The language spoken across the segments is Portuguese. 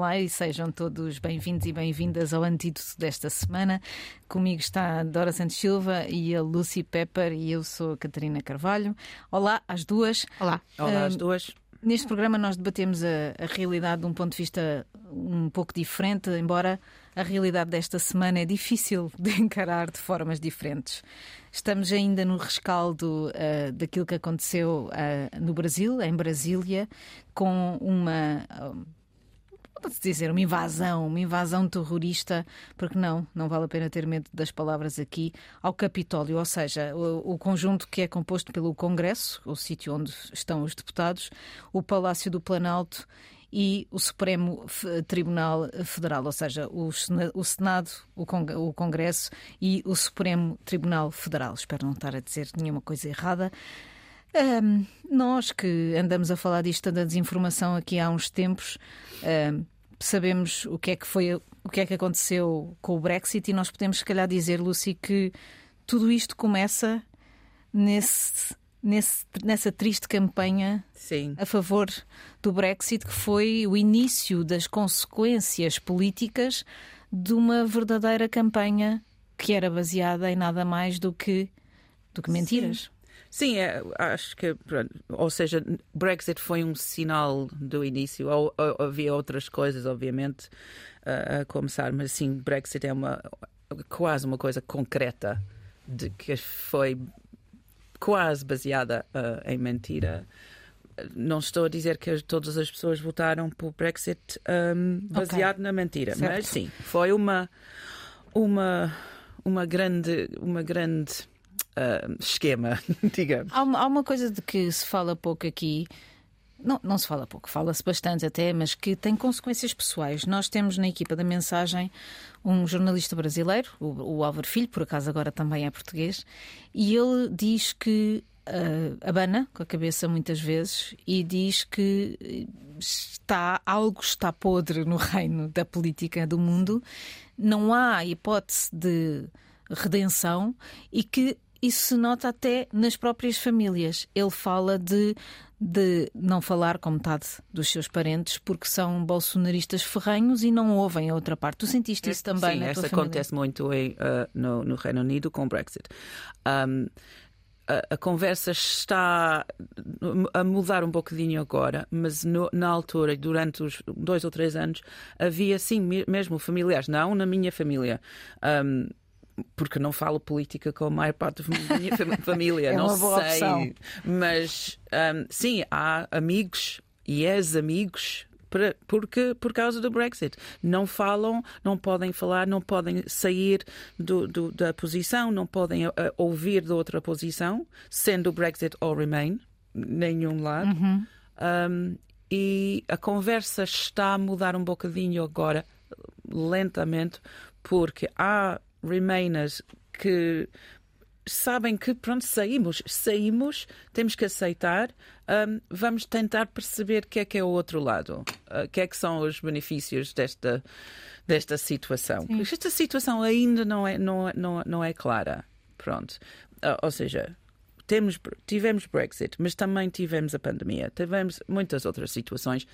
Olá e sejam todos bem-vindos e bem-vindas ao antídoto desta semana. Comigo está a Dora Santos Silva e a Lucy Pepper e eu sou a Catarina Carvalho. Olá às duas. Olá. Olá às duas. Neste programa nós debatemos a, a, realidade de um ponto de vista um pouco diferente, embora a realidade desta semana é difícil de encarar de formas diferentes. Estamos ainda no rescaldo uh, daquilo que aconteceu uh, no Brasil, em Brasília, com uma. Uh, pode-se dizer, uma invasão, uma invasão terrorista, porque não, não vale a pena ter medo das palavras aqui, ao Capitólio, ou seja, o, o conjunto que é composto pelo Congresso, o sítio onde estão os deputados, o Palácio do Planalto e o Supremo Tribunal Federal, ou seja, o Senado, o Congresso e o Supremo Tribunal Federal. Espero não estar a dizer nenhuma coisa errada. Um, nós que andamos a falar disto da desinformação aqui há uns tempos, um, sabemos o que é que foi, o que é que aconteceu com o Brexit e nós podemos se calhar dizer, Lucy, que tudo isto começa nesse, nesse, nessa triste campanha Sim. a favor do Brexit, que foi o início das consequências políticas de uma verdadeira campanha que era baseada em nada mais do que, do que mentiras. Sim. Sim, é, acho que, ou seja, Brexit foi um sinal do início. Ou, ou, havia outras coisas, obviamente, uh, a começar, mas sim, Brexit é uma quase uma coisa concreta de que foi quase baseada uh, em mentira. Não estou a dizer que todas as pessoas votaram por Brexit um, baseado okay. na mentira, certo. mas sim, foi uma uma uma grande uma grande uh, esquema, digamos. Há uma, há uma coisa de que se fala pouco aqui. Não, não se fala pouco, fala-se bastante até, mas que tem consequências pessoais. Nós temos na equipa da mensagem um jornalista brasileiro, o, o Álvaro Filho, por acaso agora também é português, e ele diz que uh, abana com a cabeça muitas vezes e diz que está algo está podre no reino da política do mundo, não há hipótese de redenção e que isso se nota até nas próprias famílias. Ele fala de, de não falar com metade dos seus parentes porque são bolsonaristas ferranhos e não ouvem a outra parte. Tu sentiste isso também Sim, na tua família? acontece muito em, uh, no, no, Reino Unido com o Brexit. Um, a, a, conversa está a mudar um bocadinho agora, mas no, na altura, durante os dois ou três anos, havia sim mesmo familiares, não na minha família. Um, porque não falo política com a maior parte da minha família, é não sei. Opção. Mas um, sim, há amigos e ex-amigos porque por causa do Brexit não falam, não podem falar, não podem sair do, do, da posição, não podem uh, ouvir de outra posição, sendo o Brexit ou Remain, nenhum lado. Uhum. Um, e a conversa está a mudar um bocadinho agora, lentamente, porque há Remainers que sabem que pronto saímos saímos temos que aceitar um, vamos tentar perceber o que é que é o outro lado o uh, que é que são os benefícios desta desta situação. Sim. esta situação ainda não é não, não, não é clara. Pronto. Uh, ou seja temos tivemos Brexit mas também tivemos a pandemia. Tivemos muitas outras situações.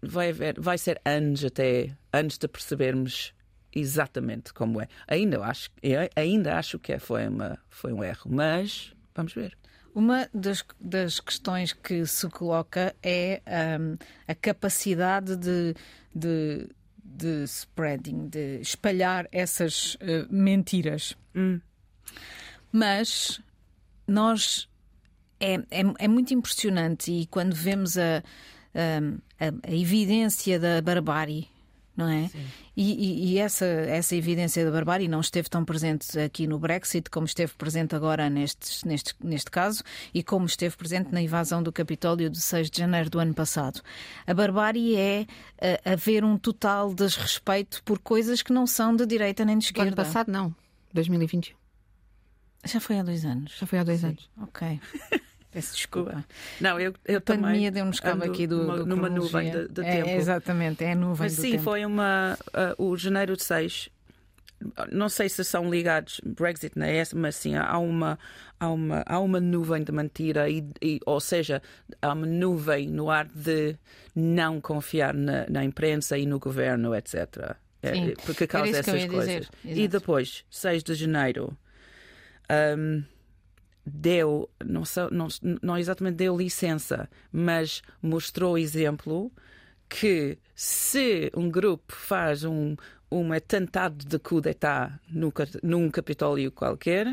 Vai haver vai ser anos até antes de percebermos exatamente como é. Ainda acho, ainda acho que é, foi, uma, foi um erro, mas vamos ver. Uma das, das questões que se coloca é um, a capacidade de, de, de, spreading, de espalhar essas uh, mentiras. Hum. Mas nós é, é, é, muito impressionante e quando vemos a, hum, a, a evidência da barbárie não é? E, e, e, essa, essa evidência da barbárie não esteve tão presente aqui no Brexit como esteve presente agora neste, neste, neste caso e como esteve presente na invasão do Capitólio de 6 de janeiro do ano passado. A barbárie é uh, haver um total desrespeito por coisas que não são de direita nem de esquerda. Do ano passado, não. 2021. Já foi há dois anos. Já foi há dois Sim. anos. Ok. Peço desculpa. Não, eu, eu a pandemia deu-nos cabo aqui do, numa, do numa nuvem de, de é, tempo. Exatamente, é a nuvem Mas do sim, tempo. foi uma. Uh, o janeiro de 6 não sei se são ligados, Brexit não é mas sim, há uma, há uma, há uma nuvem de mentira, e, e, ou seja, há uma nuvem no ar de não confiar na, na imprensa e no governo, etc. É, Sim. porque Era causa essas coisas. E depois, 6 de janeiro, hum, deu, não, não, não exatamente deu licença, mas mostrou exemplo que se um grupo faz um, um atentado de coup d'etat num Capitólio qualquer,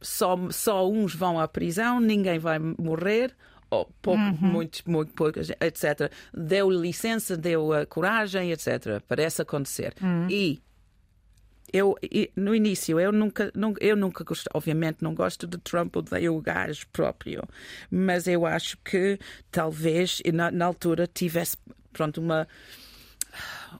só, só uns vão à prisão, ninguém vai morrer, ou pouco, muitos, muito poucas, etc. Deu licença, deu a coragem, etc. Parece acontecer. E eu, no início, eu nunca, eu nunca gostei, obviamente não gosto de Trump, odeio o gajo próprio, mas eu acho que talvez na, na altura tivesse pronto, uma,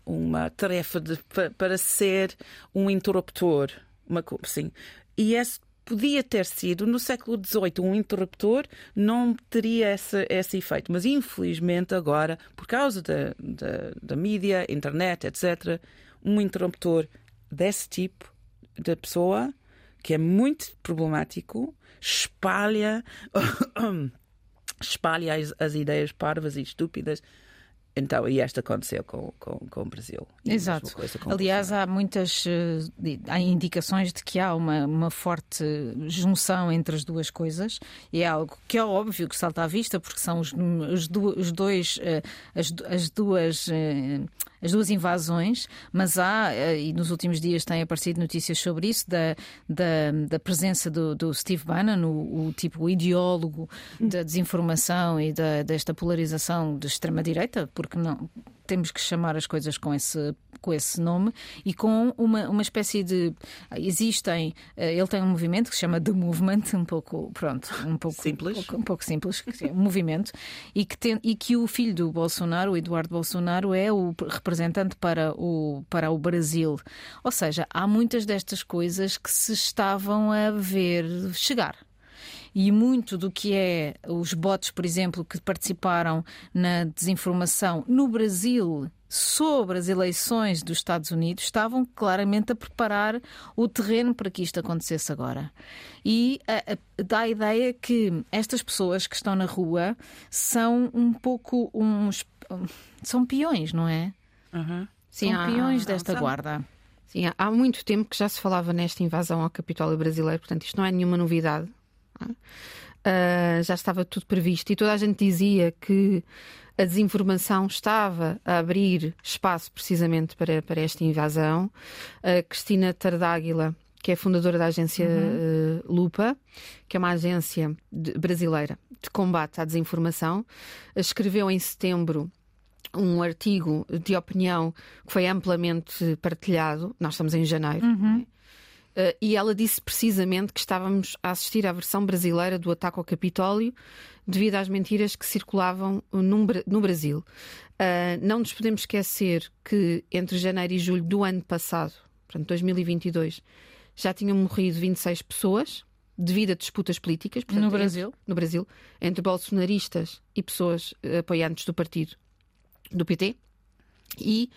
uma tarefa de, pa- para ser um interruptor, uma, sim. E esse podia ter sido, no século XVIII, um interruptor não teria esse, esse efeito. Mas infelizmente agora, por causa da, da mídia, internet, etc., um interruptor desse tipo de pessoa, que é muito problemático, espalha, espalha as, as ideias parvas e estúpidas. Então, e esta aconteceu com, com, com o Brasil. Exato. Aliás, há muitas eh, há indicações de que há uma, uma forte junção entre as duas coisas e é algo que é óbvio que salta à vista porque são os, os, os dois eh, as, as duas eh, as duas invasões, mas há e nos últimos dias têm aparecido notícias sobre isso da, da, da presença do, do Steve Bannon, o, o tipo ideólogo da desinformação e da, desta polarização de extrema direita, porque não temos que chamar as coisas com esse com esse nome e com uma, uma espécie de existem eh, ele tem um movimento que se chama The Movement um pouco pronto um pouco Simples. um pouco, um pouco simples é um movimento e que tem, e que o filho do Bolsonaro o Eduardo Bolsonaro é o representante para o para o Brasil ou seja há muitas destas coisas que se estavam a ver chegar e muito do que é os bots, por exemplo, que participaram na desinformação no Brasil sobre as eleições dos Estados Unidos estavam claramente a preparar o terreno para que isto acontecesse agora. E a, a, dá a ideia que estas pessoas que estão na rua são um pouco uns. são peões, não é? Uhum. Sim, são há- peões há- desta guarda. Sim, há- há muito tempo que já se falava nesta invasão ao Capitólio brasileiro, portanto, isto não é nenhuma novidade. Ah, já estava tudo previsto e toda a gente dizia que a desinformação estava a abrir espaço precisamente para, para esta invasão. A Cristina Tardáguila, que é fundadora da agência eh, Lupa, que é uma agência de- brasileira de combate à desinformação, escreveu em setembro um artigo de opinião que foi amplamente partilhado. Nós estamos em janeiro. não é? Eh, e ela disse precisamente que estávamos a assistir à versão brasileira do ataque ao Capitólio devido às mentiras que circulavam num no Brasil. Eh, não nos podemos esquecer que entre janeiro e julho do ano passado, portanto 2022, já tinham morrido 26 pessoas devido a disputas políticas. portanto, No entre- Brasil? no Brasil, entre bolsonaristas e pessoas eh, apoiantes do partido do PT. E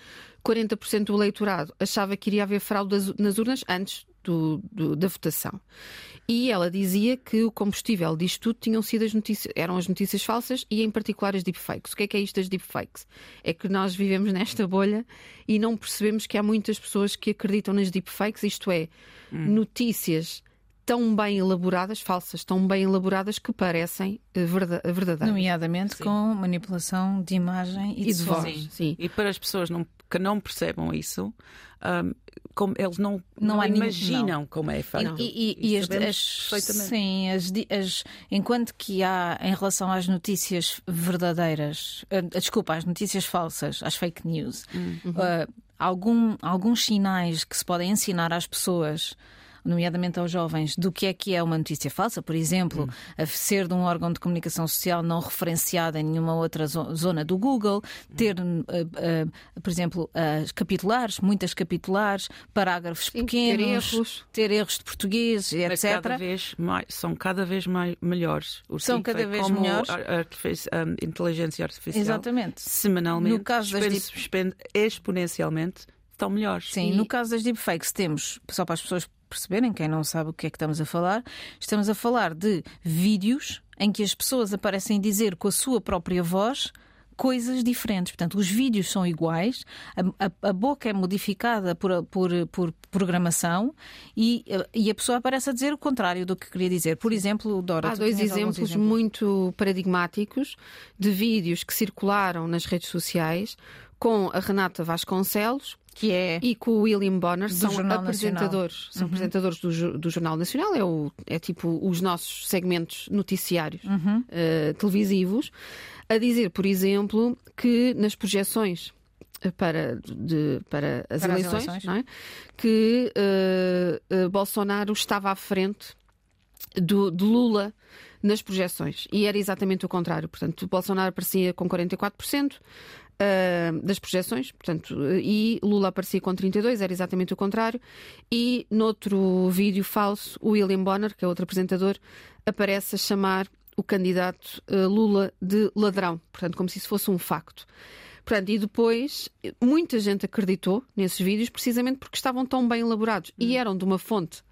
40% do eleitorado achava que iria haver fraude nas urnas antes do- do- da votação. E ela dizia que o combustível disto tudo tinham sido as notícias, eram as notícias falsas e, em particular, as deepfakes. O que é que é isto das deepfakes? É que nós vivemos nesta bolha e não percebemos que há muitas pessoas que acreditam nas deepfakes, isto é, notícias tão bem elaboradas, falsas, tão bem elaboradas que parecem eh, verda- verdadeiras. Nomeadamente com manipulação de imagem e, E de voz. Sim. Sim. E para as pessoas não, que não percebam isso, ahm, como eles não, Não não, imaginam como é feito. E, e- e as, sabemos as- perfeitamente. sim, as, as- enquanto que há em relação às notícias verdadeiras, ah, desculpa, às notícias falsas, às fake news, ah, algum- alguns sinais que se podem ensinar às pessoas. Nomeadamente aos jovens, do que é que é uma notícia falsa, por exemplo, a ser de um órgão de comunicação social não referenciado em nenhuma outra zo- zona do Google, ter, ah, ah, por exemplo, as capitulares, muitas capitulares, parágrafos Sim, ter pequenos, erros. ter erros de português, etc. cada vez mais, são cada vez mais melhores. Os São cada vez como melhores. artifici- ahm, inteligência artificial. Exatamente. Semanalmente, No caso das exponencialmente, estão melhores. Sim, e... no caso das deepfakes, temos, só para as pessoas perceberem, quem não sabe o que é que estamos a falar, estamos a falar de vídeos em que as pessoas aparecem dizer com a sua própria voz coisas diferentes. Portanto, os vídeos são iguais, a, a, a boca é modificada por, por, por programação e, e, a pessoa aparece a dizer o contrário do que queria dizer. Por exemplo, Dora. Há dois exemplos, exemplos muito paradigmáticos de vídeos que circularam nas redes sociais com a Renata Vasconcelos que é e com o William Bonner são Jornal apresentadores Nacional. são uhum. apresentadores do, do, Jornal Nacional é, o, é tipo os nossos segmentos noticiários uhum. uh, televisivos a dizer, por exemplo, que nas projeções para, de, para as para eleições, as eleições. É? que uh, uh, Bolsonaro estava à frente do, de Lula nas projeções. E era exatamente o contrário. Portanto, Bolsonaro aparecia com 44%. Uh, das projeções, portanto, e Lula aparecia com 32, era exatamente o contrário. E noutro vídeo falso, o William Bonner, que é outro apresentador, aparece a chamar o candidato uh, Lula de ladrão, portanto, como se isso fosse um facto. Portanto, e depois muita gente acreditou nesses vídeos precisamente porque estavam tão bem elaborados hum. e eram de uma fonte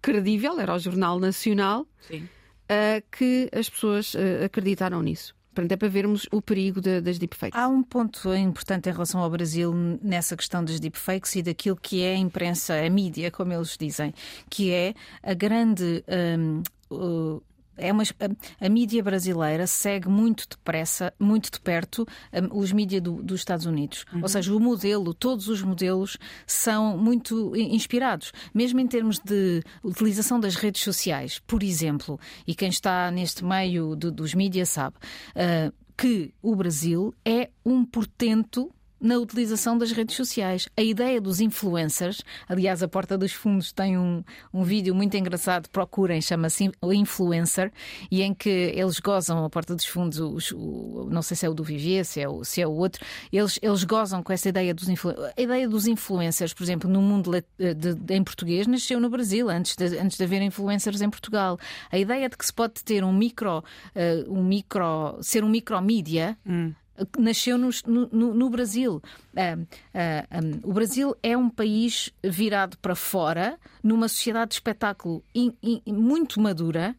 credível, era o Jornal Nacional, uh, que as pessoas uh, acreditaram nisso. Portanto, é para vermos o perigo de, das deepfakes. Há um ponto importante em relação ao Brasil nessa questão das deepfakes e daquilo que é a imprensa, a mídia, como eles dizem, que é a grande. Um, é uma, a, a, mídia brasileira segue muito depressa, muito de perto, um, os mídias do, dos Estados Unidos. Uhum. Ou seja, o modelo, todos os modelos são muito inspirados, mesmo em termos de utilização das redes sociais, por exemplo, e quem está neste meio dos mídias sabe. Uh, que o Brasil é um portento na utilização das redes sociais. A ideia dos influencers, aliás, a Porta dos Fundos tem um, um vídeo muito engraçado, procurem, chama-se Influencer, e em que eles gozam, a Porta dos Fundos, os, o, não sei se é o do Vivier, se é o, se é o outro, eles, eles gozam com essa ideia dos influencers. A ideia dos influencers, por exemplo, no mundo de, de, em português, nasceu no Brasil, antes de, antes de haver influencers em Portugal. A ideia de que se pode ter um micro, uh, um micro ser um micromídia. Hum nasceu no, no, Brasil. Uh, uh, um, o Brasil é um país virado para fora, numa sociedade de espetáculo in, in, muito madura,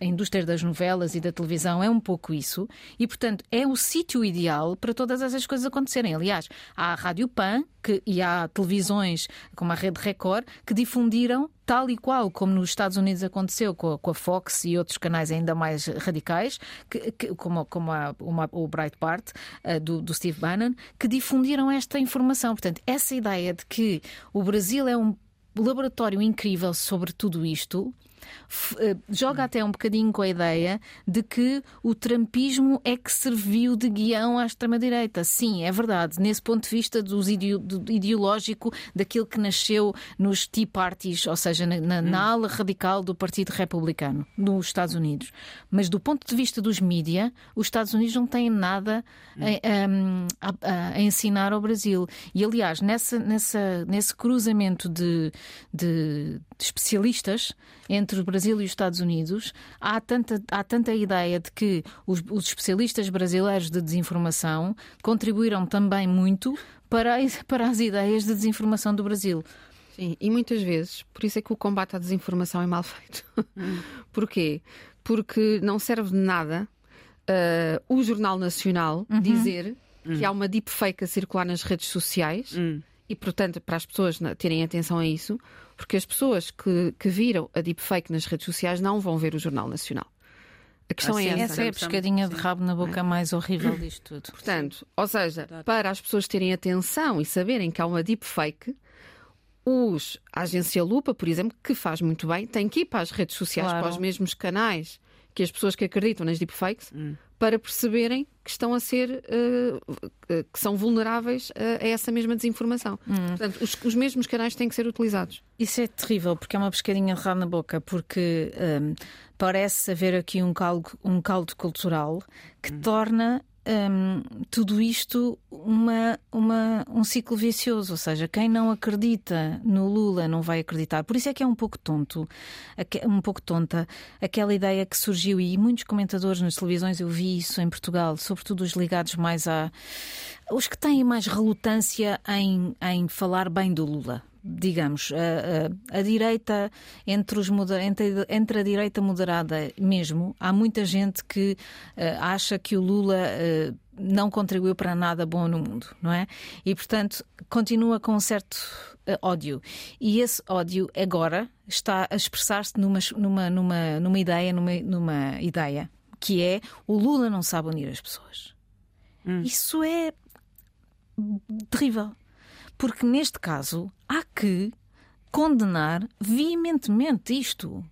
a indústria das novelas e da televisão é um pouco isso, e portanto é o sítio ideal para todas essas coisas acontecerem. Aliás, há a Rádio Pan que, e há televisões como a Rede Record que difundiram tal e qual como nos Estados Unidos aconteceu com a, com a Fox e outros canais ainda mais radicais, que, que, como, como a, uma, o Breitbart uh, do, do Steve Bannon, que difundiram esta informação. Portanto, essa ideia de que o Brasil é um laboratório incrível sobre tudo isto eh, joga até um bocadinho com a ideia de que o trampismo é que serviu de guião à extrema-direita. Sim, é verdade. Nesse ponto de vista dos do ideológico daquilo que nasceu nos Tea Parties, ou seja, na, na, na hum. ala radical do Partido Republicano nos Estados Unidos. Mas do ponto de vista dos mídia, os Estados Unidos não têm nada a, a, a, ensinar ao Brasil. E, aliás, nessa, nessa, nesse cruzamento de, de, de especialistas entre o Brasil e os Estados Unidos, há tanta, há tanta ideia de que os, os especialistas brasileiros de desinformação contribuíram também muito para, para as ideias de desinformação do Brasil. Sim, e muitas vezes, por isso é que o combate à desinformação é mal feito. Hum. Porquê? Porque não serve de nada uh, o Jornal Nacional uhum. dizer que há uma deepfake a circular nas redes sociais hum. E, portanto, para as pessoas terem atenção a isso, porque as pessoas que, que viram a deepfake nas redes sociais não vão ver o Jornal Nacional. A questão é essa. Essa é a pescadinha de rabo na boca mais horrível disto tudo. Portanto, ou seja, para as pessoas terem atenção e saberem que há uma deepfake, os, a agência Lupa, por exemplo, que faz muito bem, tem que ir para as redes sociais, claro. para os mesmos canais que as pessoas que acreditam nas deepfakes, hum para perceberem que estão a ser uh, que são vulneráveis a, a essa mesma desinformação. Hum. Portanto, os, os, mesmos canais têm que ser utilizados. Isso é terrível, porque é uma pescadinha de rabo na boca, porque um, parece haver aqui um caldo, um caldo cultural que hum. torna um, tudo isto uma, uma, um ciclo vicioso, ou seja, quem não acredita no Lula não vai acreditar. Por isso é que é um pouco tonto, um pouco tonta, aquela ideia que surgiu, e muitos comentadores nas televisões, eu vi isso em Portugal, sobretudo os ligados mais a. os que têm mais relutância em, em falar bem do Lula digamos, a, a, a, direita, entre, os, entre, entre, a direita moderada mesmo, há muita gente que uh, acha que o Lula uh, não contribuiu para nada bom no mundo, não é? E, portanto, continua com um certo uh, ódio. E esse ódio agora está a expressar-se numa, numa, numa, numa ideia, numa, numa ideia, que é o Lula não sabe unir as pessoas. Hum. Isso é terrível. Porque neste caso há que condenar veementemente isto.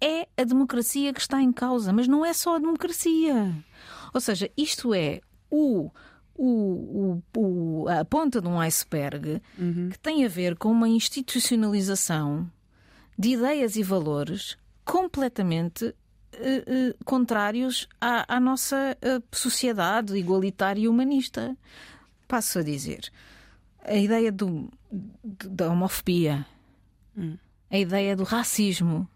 É a democracia que está em causa, mas não é só a democracia. Ou seja, isto é o o, o, a ponta de um iceberg uhum. que tem a ver com uma institucionalização de ideias e valores completamente uh, uh, contrários à, à nossa uh, sociedade igualitária e humanista. Passo a dizer a ideia do, da homofobia, hum. a ideia do racismo,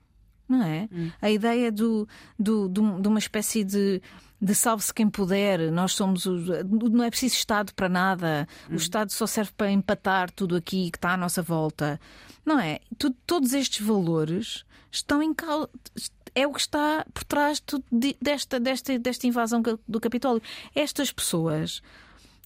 não é? Hum. A ideia do, do, do, de uma espécie de, de salve-se quem puder, nós somos. O, não é preciso Estado para nada, hum. o Estado só serve para empatar tudo aqui que está à nossa volta. Não é? todos estes valores estão em causa. É o que está por trás de, desta, desta, desta invasão do Capitólio. Estas pessoas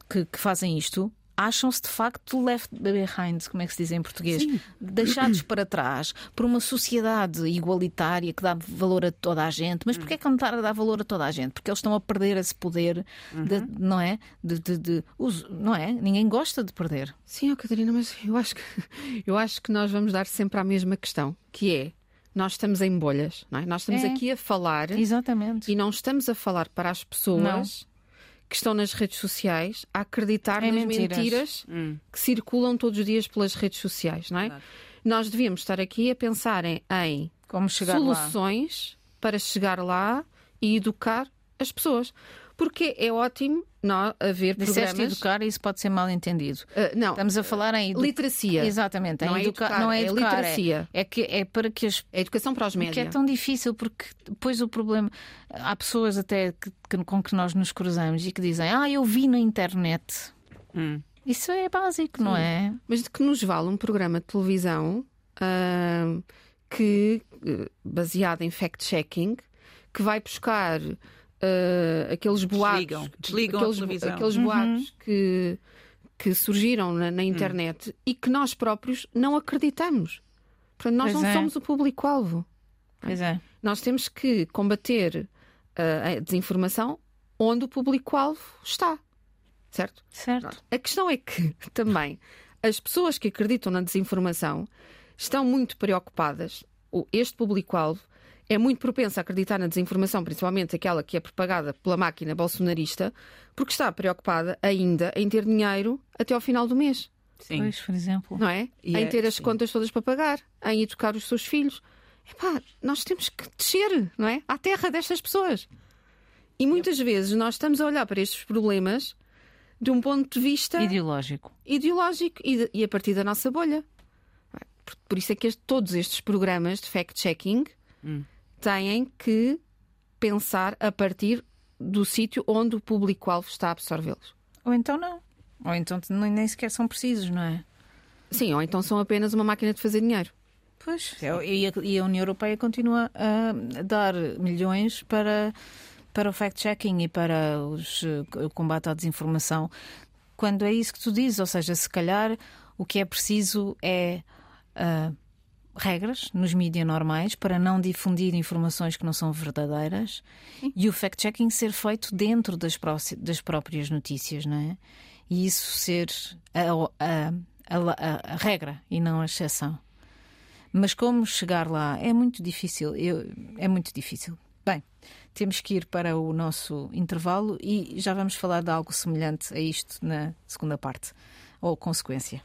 que, que fazem isto acham-se de facto left behind, como é que se diz em português? Sim. Deixados para trás por uma sociedade igualitária que dá valor a toda a gente. Mas porquê é que não está a dar valor a toda a gente? Porque eles estão a perder esse poder, de, uhum. não é? De, de, de, não é? Ninguém gosta de perder. Sim, oh, Catarina, mas eu acho, que, eu acho que nós vamos dar sempre à mesma questão, que é nós estamos em bolhas, não é? Nós estamos é. aqui a falar Exatamente. e não estamos a falar para as pessoas que estão nas redes sociais a acreditar é nas mentiras, mentiras hum. que circulam todos os dias pelas redes sociais, não é? Nós devíamos estar aqui a pensar em, em soluções lá. para chegar lá e educar as pessoas. Porque é ótimo não, haver Disseste programas... educar, isso pode ser mal entendido. Uh, não. Estamos a falar em... Edu... Literacia. Exatamente. Não, é educar, não é, é educar, é literacia. É, é, que, é para que as... É educação para os médios. Que é tão difícil, porque depois o problema... Há pessoas até que, que, com que nós nos cruzamos e que dizem ah, eu vi na internet. Hum. Isso é básico, Sim. não é? Mas de que nos vale um programa de televisão uh, que, baseado em fact-checking, que vai buscar uh, aqueles boatos, desligam, desligam aqueles, aqueles uhum. boatos que, que surgiram na, na internet hum. e que nós próprios não acreditamos. Portanto, nós pois não é. somos o público-alvo. Pois é. Nós temos que combater uh, a desinformação onde o público-alvo está. Certo? Certo. A questão é que também as pessoas que acreditam na desinformação estão muito preocupadas, este público-alvo é muito propensa a acreditar na desinformação, principalmente aquela que é propagada pela máquina bolsonarista, porque está preocupada ainda em ter dinheiro até ao final do mês. Sim. Pois, por exemplo. Não é? E em é, ter as sim. contas todas para pagar, em educar os seus filhos. Epá, nós temos que descer, não é? À terra destas pessoas. E muitas vezes nós estamos a olhar para estes problemas de um ponto de vista ideológico. Ideológico e, de, e a partir da nossa bolha. Por, por isso é que este, todos estes programas de fact-checking hum têm que pensar a partir do sítio onde o público-alvo está a absorvê-los. Ou então não. Ou então nem sequer são precisos, não é? Sim, ou então são apenas uma máquina de fazer dinheiro. Pois, e a, e a União Europeia continua a dar milhões para, para o fact-checking e para os, o combate à desinformação, quando é isso que tu dizes, ou seja, se calhar o que é preciso é uh, regras nos mídias normais para não difundir informações que não são verdadeiras Sim. e o fact-checking ser feito dentro das, das, próprias notícias, não é? E isso ser a, a, a, a, regra e não a exceção. Mas como chegar lá é muito difícil. Eu, é muito difícil. Bem, temos que ir para o nosso intervalo e já vamos falar de algo semelhante a isto na segunda parte, ou consequência.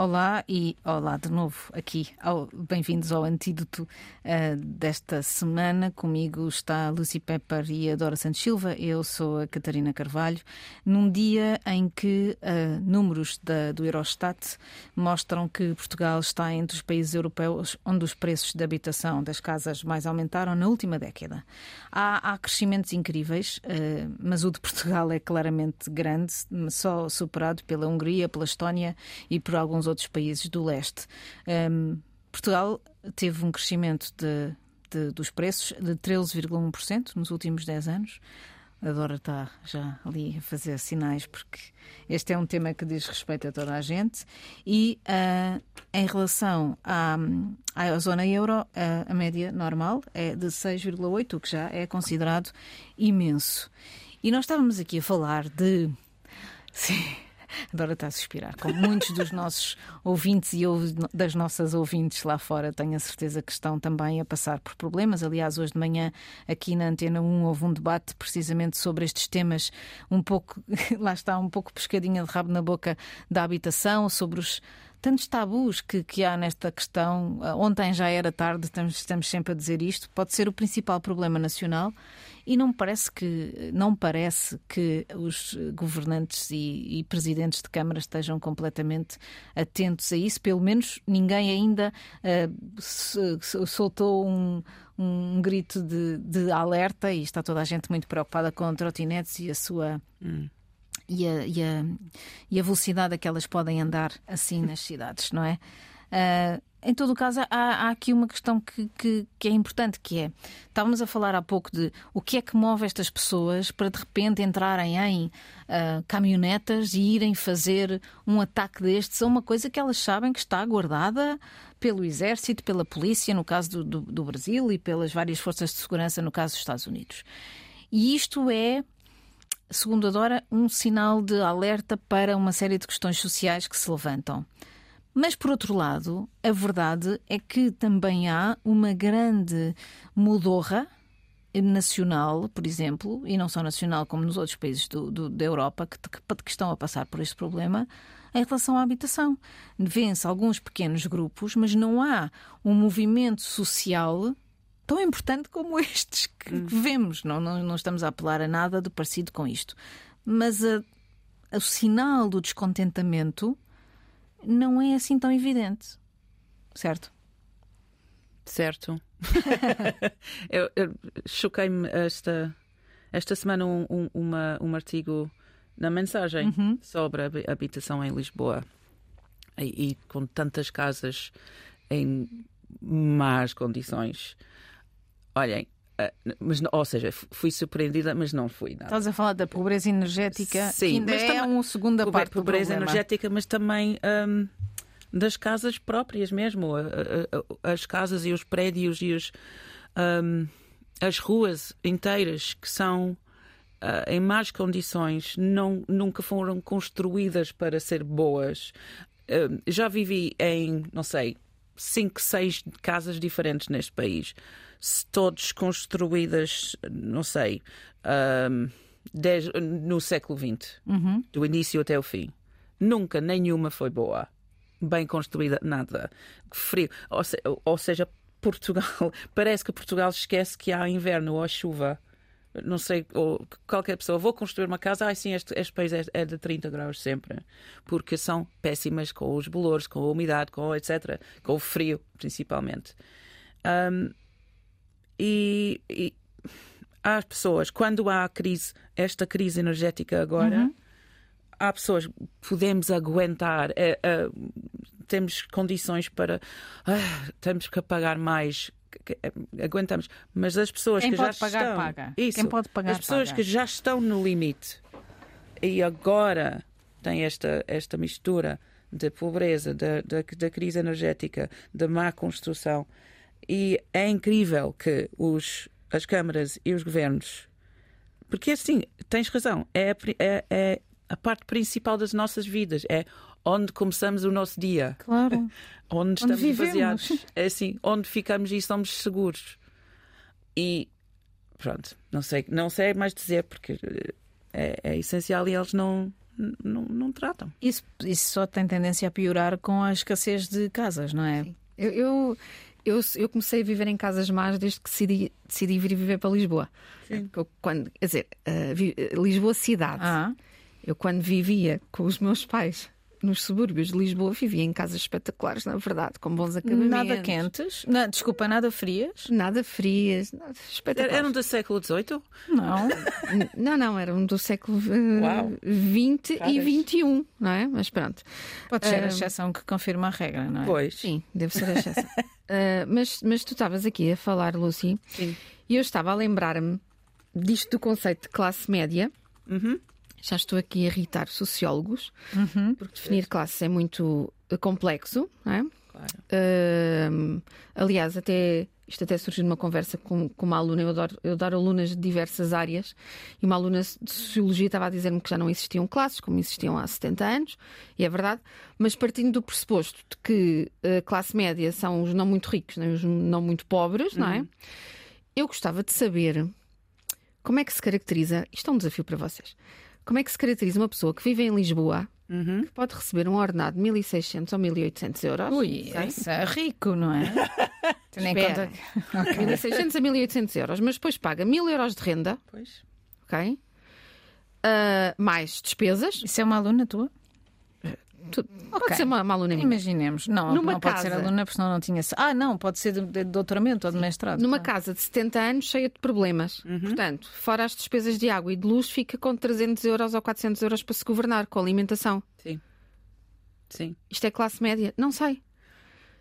Olá e olá de novo aqui. Bem-vindos ao antídoto uh, desta semana. Comigo está Lucy Pepper e a Dora Santos Silva. Eu sou a Catarina Carvalho. Num dia em que uh, números da, do Eurostat mostram que Portugal está entre os países europeus onde os preços de habitação das casas mais aumentaram na última década. Há, há crescimentos incríveis, uh, mas o de Portugal é claramente grande, só superado pela Hungria, pela Estónia e por alguns outros países do leste. Um, Portugal teve um crescimento de, de, dos preços de 13,1% nos últimos 10 anos. A Dora está já ali a fazer sinais, porque este é um tema que diz respeito a toda a gente. E uh, em relação à, à zona euro, uh, a média normal é de 6,8, o que já é considerado imenso. E nós estávamos aqui a falar de. Sim Adora está a suspirar. Como muitos dos nossos ouvintes e das nossas ouvintes lá fora, tenho a certeza que estão também a passar por problemas. Aliás, hoje de manhã, aqui na Antena 1, houve um debate precisamente sobre estes temas, um pouco, lá está, um pouco pescadinha de rabo na boca da habitação, sobre os tantos tabus que, que há nesta questão. Ontem já era tarde, estamos, estamos sempre a dizer isto. Pode ser o principal problema nacional e não parece que não parece que os governantes e, e presidentes de câmara estejam completamente atentos a isso. Pelo menos ninguém ainda uh, soltou um, um grito de, de, alerta e está toda a gente muito preocupada com trotinetes e a sua hum. e, a, e, a, e a velocidade a que elas podem andar assim nas cidades, não é? Uh, em todo o caso, há, há aqui uma questão que, que, que, é importante, que é, estávamos a falar há pouco de o que é que move estas pessoas para de repente entrarem em uh, caminhonetas e irem fazer um ataque destes a uma coisa que elas sabem que está guardada pelo exército, pela polícia, no caso do, do, do Brasil, e pelas várias forças de segurança, no caso dos Estados Unidos. E isto é segundo a Dora, um sinal de alerta para uma série de questões sociais que se levantam. Mas, por outro lado, a verdade é que também há uma grande mudorra nacional, por exemplo, e não só nacional como nos outros países do, do, da Europa que, que, que estão a passar por este problema, em relação à habitação. Vêem-se alguns pequenos grupos, mas não há um movimento social tão importante como estes que hum. vemos. Não, não, não, estamos a apelar a nada de parecido com isto. Mas a, o sinal do descontentamento não é assim tão evidente. Certo? Certo. eu, eu choquei-me esta, esta semana um, um, uma, um artigo na mensagem uhum. sobre a habitação em Lisboa. E, e, com tantas casas em más condições. Olhem, mas, ou seja, fui surpreendida, mas não fui nada. Estás a falar da pobreza energética, Sim, que ainda mas é também, uma segunda pobreza, parte do pobreza energética, mas também um, das casas próprias mesmo, as casas e os prédios e os, um, as ruas inteiras que são uh, em más condições, não, nunca foram construídas para ser boas. Uh, já vivi em, não sei, cinco, seis casas diferentes neste país todos construídas, não sei, um, no século XX, uhum. do início até o fim. Nunca nenhuma foi boa, bem construída, nada. Frio. Ou, se, ou seja, Portugal, parece que Portugal esquece que há inverno ou chuva não sei, ou qualquer pessoa, vou construir uma casa, ah, sim, este, este país é, é, de 30 graus sempre, porque são péssimas com os bolores, com a umidade, com etc., com o frio, principalmente. Um, e, e há pessoas, quando há crise, esta crise energética agora, uhum. há pessoas podemos aguentar, é, é, temos condições para ah, temos que pagar mais. Aguentamos, mas as pessoas Quem que já pagar, estão, paga. Isso, Quem pode pagar, as pessoas paga. que já estão no limite e agora tem esta esta mistura de pobreza, da, da, da crise energética, da má construção, e é incrível que os, as câmaras e os governos. Porque assim, tens razão, é, é, é a parte principal das nossas vidas. É onde começamos o nosso dia. Claro. onde estamos onde baseados. É assim, onde ficamos e somos seguros. E pronto, não sei, não sei mais dizer porque é, é essencial e eles não, não, não tratam. Isso, isso só tem tendência a piorar com a escassez de casas, não é? Eu, eu, eu, eu comecei a viver em casas más desde que decidi, decidi vir viver para Lisboa. Sim. Eu, quando, quer dizer, uh, vi, Lisboa cidade. Ah, Eu quando vivia com os meus pais nos subúrbios de Lisboa, vivia em casas espetaculares, na verdade, com bons acabamentos. nada quentes, não, desculpa, nada frias? Nada frias, nada espetaculares. Eram do século XVIII? Não. Não, não, eram do século uh, Uau. 20 e. 21, não é? Mas pronto. Pode ser a Ah, exceção que confirma a regra, não é? Pois. Sim, deve ser a exceção. Uh, mas, mas tu estavas aqui a falar, Lucy, Sim. e eu estava a lembrar-me disto do conceito de classe média. Uhum. Já estou aqui a irritar sociólogos, Uhum. porque definir classe é muito uh, complexo, não é? Claro. Uh, aliás, até isto até surgiu numa conversa com, com uma aluna. Eu adoro, eu adoro alunas de diversas áreas. E uma aluna de sociologia estava a dizer-me que já não existiam classes, como existiam há 70 anos, e é verdade. Mas partindo do pressuposto de que a classe média são os não muito ricos, nem os não muito pobres, não é? Eu gostava de saber como é que se caracteriza. Isto é um desafio para vocês. Como é que se caracteriza uma pessoa que vive em Lisboa, Uhum. que pode receber um ordenado de 1.600 ou 1.800 euros? Ui, esse é rico, não é? Tendo em conta que... 1.600 a 1.800 euros, mas depois paga 1.000 euros de renda, Pois. ok? Ah, mais despesas. Isso é uma aluna tua? Tu- Pode Ok. ser uma, uma aluna minha. Imaginemos. Não, Numa não pode ser casa. aluna, porque senão não tinha. Ah, não, pode ser de, de doutoramento ou de mestrado. Numa Ah. casa de 70 anos cheia de problemas. Portanto, fora as despesas de água e de luz, fica com 300 euros ou 400 euros para se governar, com alimentação. Sim. Sim. Isto é classe média? Não sei.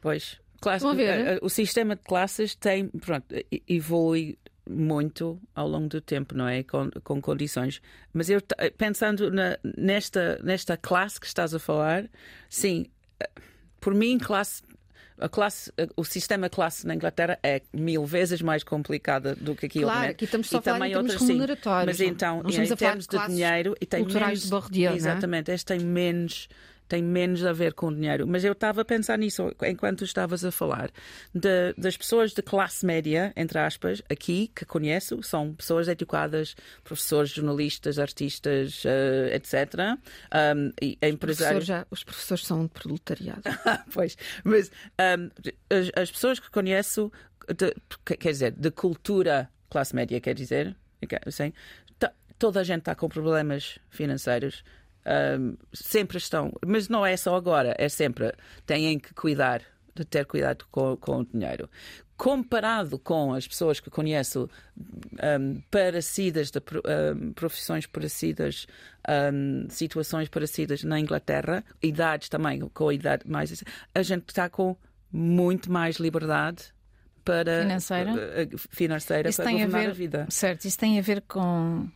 Pois. Classe, ver? eh, eh, o sistema de classes tem, pronto, e- evolui muito ao longo do tempo, não é? Com, com condições. Mas eu, pensando na- nesta, nesta classe que estás a falar, sim, por mim, classe. A classe, o sistema classe na Inglaterra é mil vezes mais complicada do que aqui. Claro, aqui estamos só E também outras, sim. Mas não- então, em termos de de, dinheiro, e tem menos, de não é? Exatamente, este tem menos tem menos a ver com dinheiro. Mas eu estava a pensar nisso enquanto estavas a falar. De- das pessoas de classe média, entre aspas, aqui, que conheço, são pessoas educadas, professores, jornalistas, artistas, eh, etc. Um, e Professor empresários. já- os professores são de proletariado. pois, mas um, as, as pessoas que conheço, de- que- quer dizer, de cultura classe média, quer dizer, assim, toda a gente está com problemas financeiros. Um, sempre estão, mas não é só agora, é sempre têm que cuidar de ter cuidado com, com o dinheiro. Comparado com as pessoas que conheço um, parecidas, de um, profissões parecidas, situações parecidas na Inglaterra, idades também, com a idade mais. A gente está com muito mais liberdade para Financeira? uh, uh, financeira Isso para tem a ver- a vida. Certo, isso tem a ver com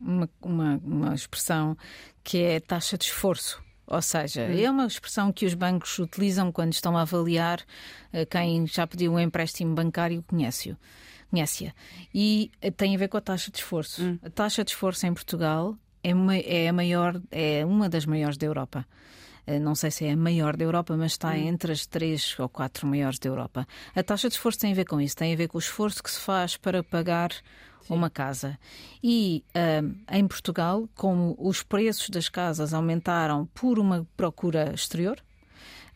uma, uma, uma expressão que é taxa de esforço. Ou seja, é uma expressão que os bancos utilizam quando estão a avaliar eh, quem já pediu um empréstimo bancário conhece-o. Conhece-a. E eh, tem a ver com a taxa de esforço. A taxa de esforço em Portugal é, é a maior, é uma das maiores da Europa. Eh, Não sei se é a maior da Europa, mas está entre as três ou quatro maiores da Europa. A taxa de esforço tem a ver com isso, tem a ver com o esforço que se faz para pagar uma casa. E ahm, em Portugal, como os preços das casas aumentaram por uma procura exterior,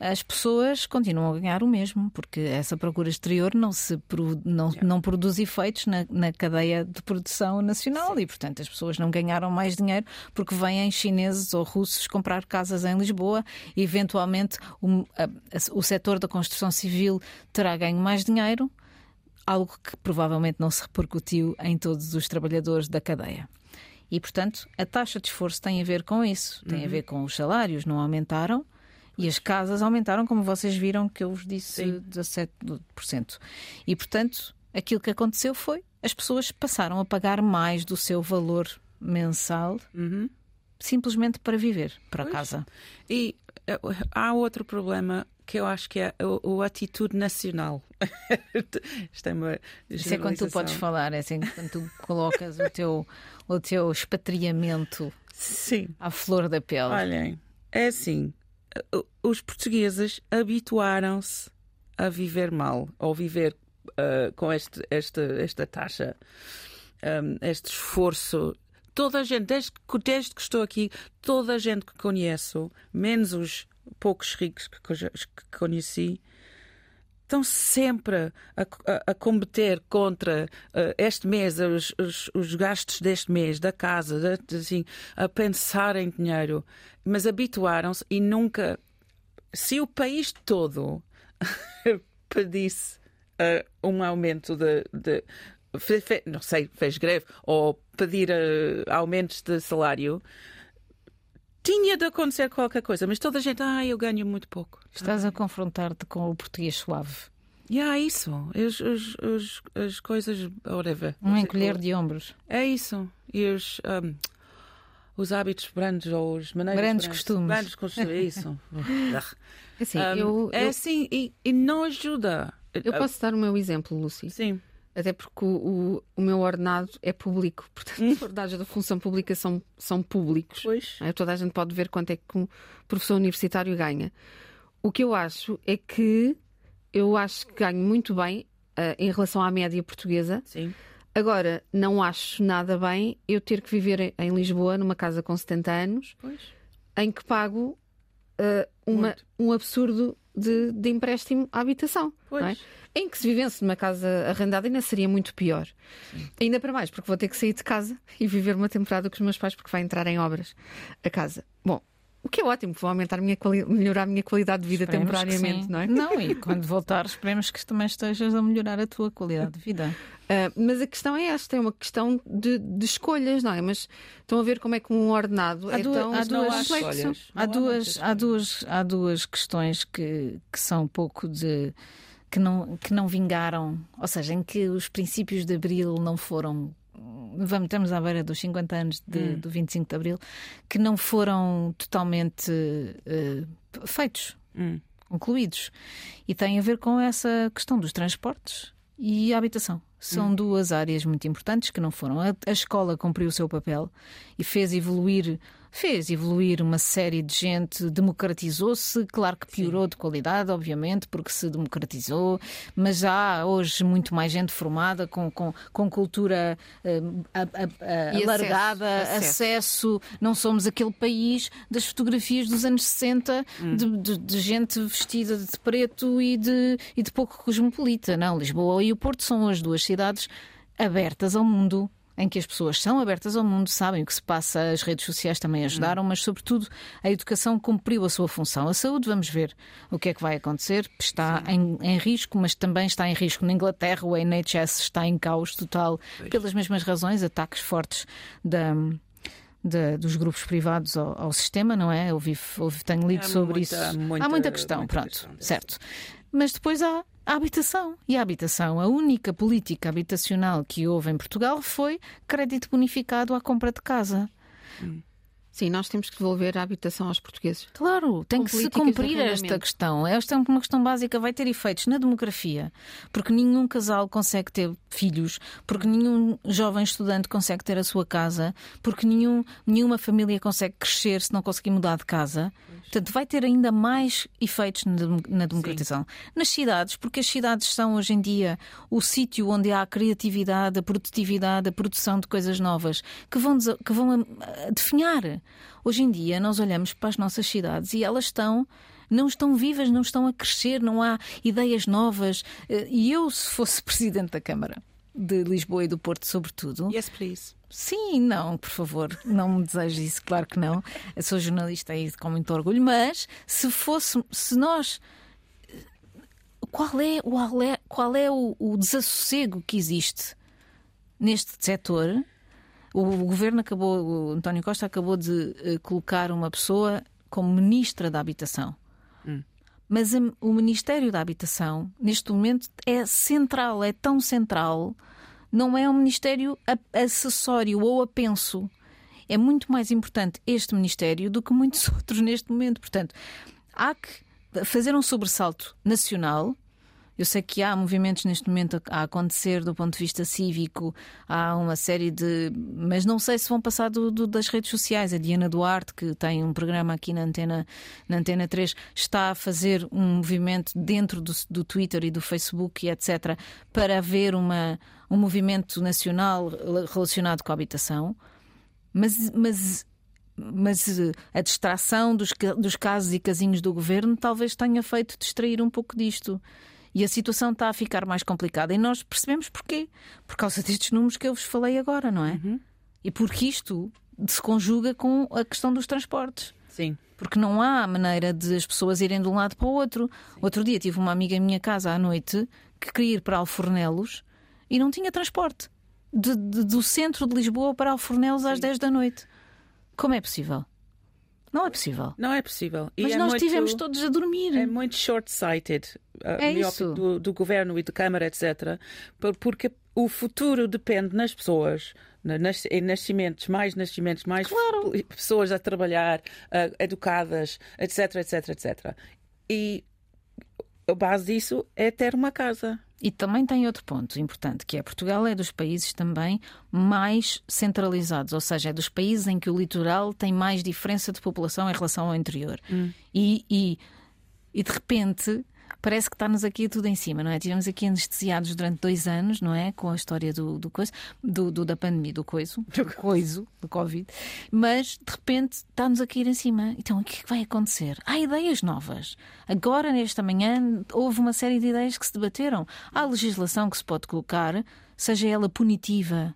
as pessoas continuam a ganhar o mesmo, porque essa procura exterior não, se, produ- não, não produz efeitos na, na cadeia de produção nacional e, portanto, as pessoas não ganharam mais dinheiro porque vêm chineses ou russos comprar casas em Lisboa. E, eventualmente, o, a- a- o setor da construção civil terá ganho mais dinheiro, algo que provavelmente não se repercutiu em todos os trabalhadores da cadeia. E, portanto, a taxa de esforço tem a ver com isso, tem a ver com os salários não aumentaram e as casas aumentaram, como vocês viram que eu vos disse, Sim. 17%. E, portanto, aquilo que aconteceu foi as pessoas passaram a pagar mais do seu valor mensal Uhum. simplesmente para viver para Pois. casa. E eh, há outro problema que eu acho que é o, o atitude nacional. Isto é uma Isso é quando tu podes falar, é assim quando tu colocas o teu, o teu expatriamento Sim. à flor da pele. Olhem, é assim: os portugueses habituaram-se a viver mal, ou viver ah, com este, esta, esta taxa, ahm, este esforço toda a gente, desde, desde que estou aqui, toda a gente que conheço, menos os poucos ricos que, que conheci, estão sempre a, a, a combater contra uh, este mês, os, os, os, gastos deste mês, da casa, de, assim, a pensar em dinheiro, mas habituaram-se e nunca. Se o país todo pedisse uh, um aumento de, de não sei, fez greve ou pedir uh, aumentos de salário, tinha de acontecer qualquer coisa, mas toda a gente, ah, eu ganho muito pouco. Estás a confrontar-te com o português suave. E yeah, isso, os, os, os, as coisas, whatever. Um encolher de ombros. É isso. E os, um, os hábitos brandos ou os maneiras grandes costumes. Grandes costumes, é isso. assim, um, eu, é assim e, e, não ajuda. Eu posso dar o meu exemplo, Lucy. Sim. Até porque o, o, meu ordenado é público, portanto, hum. os ordenados da função pública são, são públicos. Pois. É? Toda a gente pode ver quanto é que um professor universitário ganha. O que eu acho é que eu acho que ganho muito bem uh, em relação à média portuguesa. Sim. Agora, não acho nada bem eu ter que viver em Lisboa, numa casa com 70 anos, pois. em que pago uh, uma, um absurdo de, de, empréstimo à habitação. É? Em que se vivesse numa casa arrendada ainda seria muito pior. Sim. Ainda para mais, porque vou ter que sair de casa e viver uma temporada com os meus pais porque vai entrar em obras a casa. Bom, o que é ótimo, vou aumentar a minha melhorar a minha qualidade de vida esperemos temporariamente, não é? Não, e quando voltar, esperemos que também estejas a melhorar a tua qualidade de vida. Uh, mas a questão é esta, é uma questão de, de, escolhas, não é? Mas estão a ver como é que um ordenado há é duas, tão há duas, complexo. Há, há duas, há, duas, há duas questões que, que são um pouco de que não, que não vingaram, ou seja, em que os princípios de abril não foram vamos, estamos à beira dos 50 anos de, hum. do 25 de Abril, que não foram totalmente uh, feitos, hum. concluídos. E tem a ver com essa questão dos transportes e a habitação. São hum. duas áreas muito importantes que não foram. A, a escola cumpriu o seu papel e fez evoluir fez evoluir uma série de gente, democratizou-se, claro que piorou Sim. de qualidade, obviamente, porque se democratizou, mas há hoje muito mais gente formada, com, com, com cultura uh, alargada, acesso, acesso. acesso, Não somos aquele país das fotografias dos anos 60 hum. de, de, de, gente vestida de preto e de, e de pouco cosmopolita. Não, Lisboa e o Porto são as duas cidades abertas ao mundo em que as pessoas são abertas ao mundo, sabem o que se passa, as redes sociais também ajudaram, mas, sobretudo, a educação cumpriu a sua função. A saúde, vamos ver o que é que vai acontecer, está em, em, risco, mas também está em risco na Inglaterra, o NHS está em caos total, pois. pelas mesmas razões, ataques fortes da. De, dos grupos privados ao, ao, sistema, não é? Ouvi, ouvi tenho lido sobre muita, isso. Muita, há muita questão, muita pronto, questão certo. Mas depois há a habitação. E a habitação, a única política habitacional que houve em Portugal foi crédito bonificado à compra de casa. Hum. Sim, nós temos que devolver a habitação aos portugueses. Claro, tem que se cumprir esta questão. Esta é uma questão básica, vai ter efeitos na demografia, porque nenhum casal consegue ter filhos, porque nenhum jovem estudante consegue ter a sua casa, porque nenhum, nenhuma família consegue crescer se não conseguir mudar de casa. Portanto, vai ter ainda mais efeitos na democratização. Sim. Nas cidades, porque as cidades são hoje em dia o sítio onde há a criatividade, a produtividade, a produção de coisas novas que vão, que vão definhar Hoje em dia, nós olhamos para as nossas cidades e elas estão não estão vivas, não estão a crescer, não há ideias novas. Eh, e eu, se fosse presidente da Câmara de Lisboa e do Porto, sobretudo. Yes, please. Sim, não, por favor, não me desejo isso, claro que não. Eu sou jornalista e com muito orgulho, mas se fosse, se nós. Qual é o, qual é o, o desassossego que existe neste setor o governo acabou, o António Costa acabou de uh, colocar uma pessoa como ministra da Habitação. Hum. Mas o Ministério da Habitação, neste momento, é central, é tão central, não é um ministério acessório ou apenso. É muito mais importante este ministério do que muitos outros neste momento. Portanto, há que fazer um sobressalto nacional eu sei que há movimentos neste momento a acontecer do ponto de vista cívico, há uma série de. Mas não sei se vão passar do, do, das redes sociais. A Diana Duarte, que tem um programa aqui na Antena, na Antena 3, está a fazer um movimento dentro do, do Twitter e do Facebook e etc., para haver uma, um movimento nacional relacionado com a habitação. Mas, mas, mas eh, a distração dos, dos casos e casinhos do governo talvez tenha feito distrair um pouco disto. E a situação está a ficar mais complicada. E nós percebemos porquê. Por causa destes números que eu vos falei agora, não é? E porque isto se conjuga com a questão dos transportes. Sim. Porque não há maneira de as pessoas irem de um lado para o outro. Outro dia tive uma amiga em minha casa à noite que queria ir para Alfornelos e não tinha transporte. De- de- do centro de Lisboa para Alfornelos às 10 da noite. Como é possível? Não é possível. Não é possível. E Mas é nós muito- estivemos todos a dormir. É muito short-sighted, É isso. do, do governo e da Câmara, etc. por- Porque o futuro depende nas pessoas, na- nas, em nascimentos, mais nascimentos, mais Claro. pessoas a trabalhar, uh, educadas, etc, etc, etc. E a base disso é ter uma casa. E também tem outro ponto importante, que é Portugal é dos países também mais centralizados, ou seja, é dos países em que o litoral tem mais diferença de população em relação ao interior. E, e, e de repente parece que está-nos aqui tudo em cima, não é? Tivemos aqui anestesiados durante dois anos, não é? Com a história do, do, coisa, do, do- da pandemia, do coiso, do coiso, do Covid, mas de repente está-nos aqui a em cima. Então o que é que vai acontecer? Há ideias novas. Agora, nesta manhã, houve uma série de ideias que se debateram. Há legislação que se pode colocar, seja ela punitiva,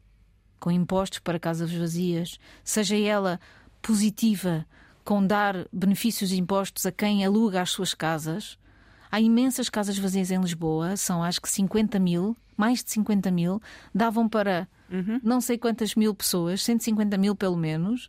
com impostos para casas vazias, seja ela positiva, com dar benefícios de impostos a quem aluga as suas casas. Há imensas casas vazias em Lisboa, são acho que 50 mil, mais de 50 mil, davam para não sei quantas mil pessoas, 150 mil pelo menos,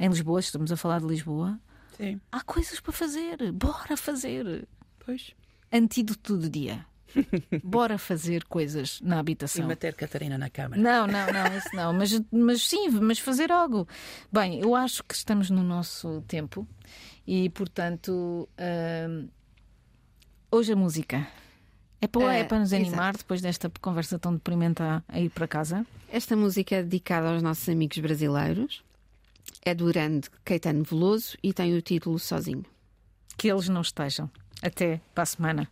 em Lisboa, estamos a falar de Lisboa. Sim, Há coisas para fazer, bora fazer. pois. Antídoto do dia. Bora fazer coisas na E habitação. meter Catarina na Câmara. Não, não, não, isso não. Mas, mas sim, mas fazer algo. Bem, eu acho que estamos no nosso tempo e, portanto, hum, hoje a música. É para, É, é para nos animar exato. depois desta conversa tão deprimente a, a ir para casa. Esta música é dedicada aos nossos amigos brasileiros. É do grande Caetano Veloso e tem o título Sozinho. Que eles não estejam. Até para a semana.